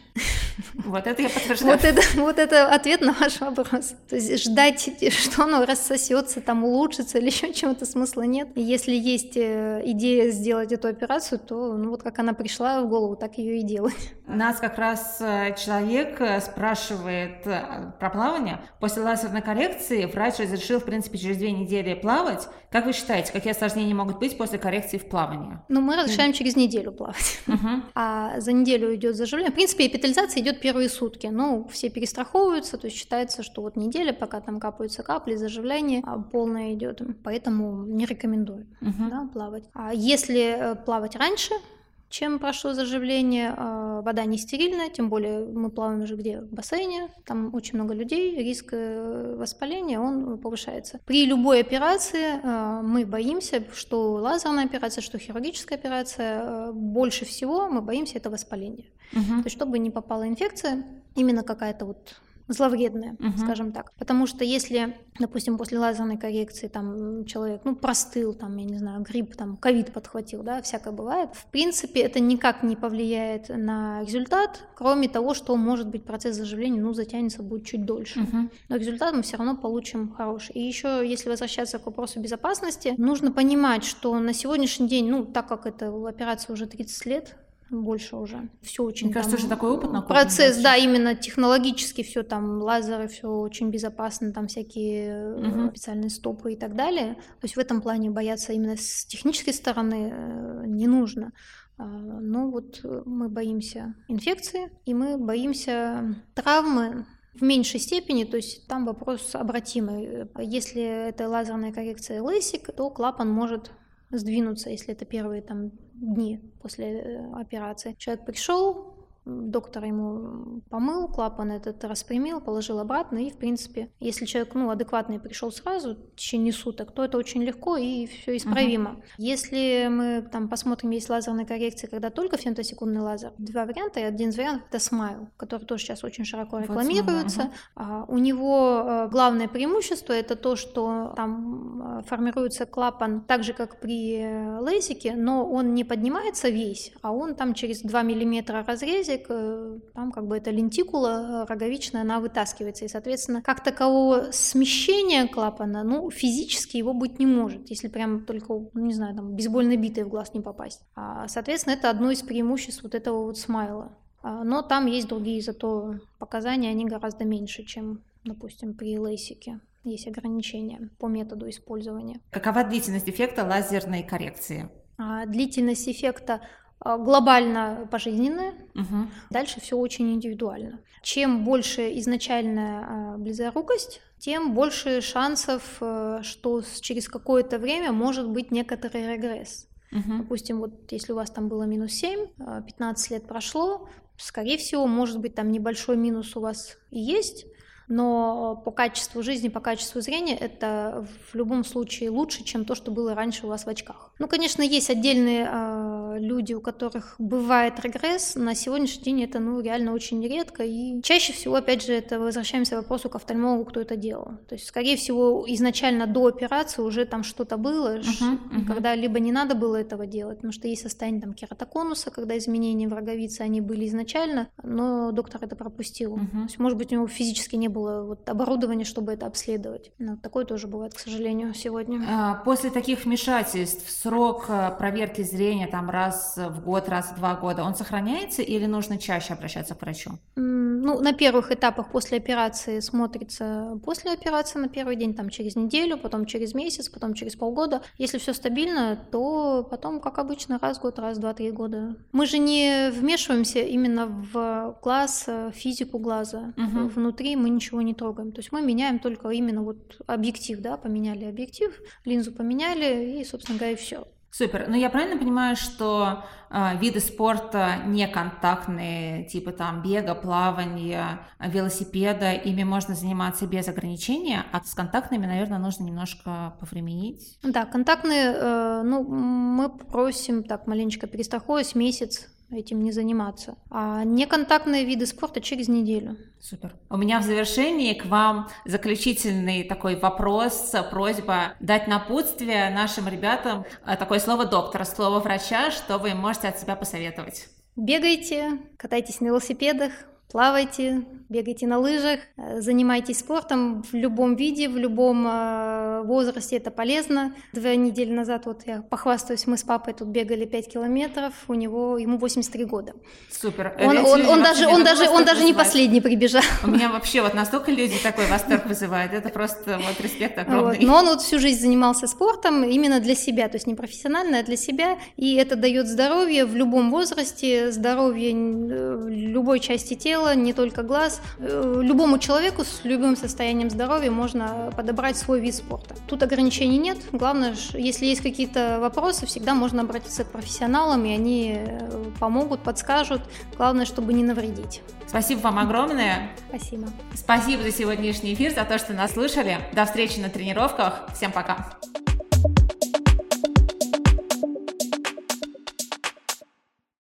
Вот это я подтверждаю. Вот это, вот это ответ на ваш вопрос. То есть ждать, что оно рассосется, там улучшится или еще чего-то смысла нет. И если есть э, идея сделать эту операцию, то ну вот как она пришла в голову, так ее и делать. Нас как раз э, человек э, спрашивает про плавание. После лазерной коррекции врач разрешил, в принципе, через две недели плавать. Как вы считаете, какие осложнения могут быть после коррекции в плавании? Ну, мы разрешаем mm. через неделю плавать. Uh-huh. А за неделю идет заживление. В принципе, эпителизация идет первые сутки. Ну, все перестраховываются, то есть считается, что вот неделя, пока там капаются капли, заживление а полное идет. Поэтому не рекомендую uh-huh. да, плавать. А если э, плавать раньше, чем прошло заживление. А, вода не стерильная, тем более мы плаваем уже где? В бассейне, там очень много людей, риск э, воспаления, он повышается. При любой операции а, мы боимся, что лазерная операция, что хирургическая операция, а, больше всего мы боимся это воспаления. Угу. То есть чтобы не попала инфекция, именно какая-то вот зловредное, угу. скажем так. Потому что если, допустим, после лазерной коррекции там человек, ну, простыл, там, я не знаю, грипп, там, ковид подхватил, да, всякое бывает, в принципе, это никак не повлияет на результат, кроме того, что, может быть, процесс заживления, ну, затянется, будет чуть дольше. Угу. Но результат мы все равно получим хороший. И еще, если возвращаться к вопросу безопасности, нужно понимать, что на сегодняшний день, ну, так как эта операция уже 30 лет, больше уже. Все очень. Мне кажется, уже такой опыт Процесс, да, именно технологически все там лазеры, все очень безопасно, там всякие угу. специальные стопы и так далее. То есть в этом плане бояться именно с технической стороны э, не нужно. А, ну вот э, мы боимся инфекции и мы боимся травмы в меньшей степени, то есть там вопрос обратимый. Если это лазерная коррекция лейсик, то клапан может сдвинуться, если это первые там дни после э, операции. Человек пришел, доктор ему помыл, клапан этот распрямил, положил обратно, и, в принципе, если человек, ну, адекватный пришел сразу, в течение суток, то это очень легко и все исправимо. Uh-huh. Если мы там посмотрим, есть лазерная коррекция, когда только фемтосекундный лазер, два варианта, и один из вариантов это Smile, который тоже сейчас очень широко рекламируется. Uh-huh. А, у него э, главное преимущество это то, что там э, формируется клапан так же, как при э, лейсике, но он не поднимается весь, а он там через 2 миллиметра разрезе э, там как бы эта лентикула роговичная, она вытаскивается, и, соответственно, как такового смещения клапана, ну, физически его быть не может, если прям только, ну, не знаю, там, бейсбольной битой в глаз не попасть. А, соответственно, это одно из преимуществ вот этого вот смайла. А, но там есть другие зато показания, они гораздо меньше, чем, допустим, при лейсике есть ограничения по методу использования. Какова длительность эффекта лазерной коррекции? А, длительность эффекта глобально пожизненное. Угу. Дальше все очень индивидуально. Чем больше изначальная а, близорукость, тем больше шансов, э, что через какое-то время может быть некоторый регресс. Угу. Допустим, вот если у вас там было минус 7, 15 а, лет прошло, скорее всего, может быть, там небольшой минус у вас и есть, но по качеству жизни, по качеству зрения это в любом случае лучше, чем то, что было раньше у вас в очках. Ну, конечно, есть отдельные э, люди, у которых бывает регресс. На сегодняшний день это, ну, реально очень редко. И чаще всего, опять же, это возвращаемся к вопросу к офтальмологу, кто это делал. То есть, скорее всего, изначально до операции уже там что-то было, uh-huh, uh-huh. когда либо не надо было этого делать, потому что есть состояние там кератоконуса, когда изменения в роговице, они были изначально, но доктор это пропустил. Uh-huh. То есть, может быть, у него физически не было было вот оборудования, чтобы это обследовать. Но такое тоже бывает, к сожалению, сегодня. А, после таких вмешательств срок э, проверки зрения там раз в год, раз в два года, он сохраняется или нужно чаще обращаться к врачу? Ну, на первых этапах после операции смотрится после операции на первый день, там через неделю, потом через месяц, потом через полгода. Если все стабильно, то потом, как обычно, раз в год, раз в два-три года. Мы же не вмешиваемся именно в глаз, э, физику глаза. Угу. Внутри мы ничего не трогаем. То есть мы меняем только именно вот объектив, да, поменяли объектив, линзу поменяли и, собственно говоря, и все. Супер. Но я правильно понимаю, что э, виды спорта не контактные, типа там бега, плавания, велосипеда, ими можно заниматься без ограничения, а с контактными, наверное, нужно немножко повременить? Да, контактные, э, ну, мы просим так маленечко перестраховывать месяц этим не заниматься. А неконтактные виды спорта через неделю. Супер. У меня в завершении к вам заключительный такой вопрос, просьба дать напутствие нашим ребятам. А, такое слово доктора, слово врача, что вы можете от себя посоветовать. Бегайте, катайтесь на велосипедах, плавайте, бегайте на лыжах, э, занимайтесь спортом в любом виде, в любом э, возрасте, это полезно. Две недели назад, вот я похвастаюсь, мы с папой тут бегали 5 километров, у него, ему 83 года. Супер. Он, он, он, даже, он даже, он даже не последний прибежал. У меня вообще вот настолько люди такой восторг вызывают, это просто вот респект огромный. Вот. Но он вот всю жизнь занимался спортом именно для себя, то есть не профессионально, а для себя, и это дает здоровье в любом возрасте, здоровье э, любой части тела, тела, не только глаз. Э, любому человеку с любым состоянием здоровья можно подобрать свой вид спорта. Тут ограничений нет. Главное, если есть какие-то вопросы, всегда можно обратиться к профессионалам, и они э, помогут, подскажут. Главное, чтобы не навредить. Спасибо вам огромное. Спасибо. Спасибо за сегодняшний эфир, за то, что нас слышали. До встречи на тренировках. Всем пока.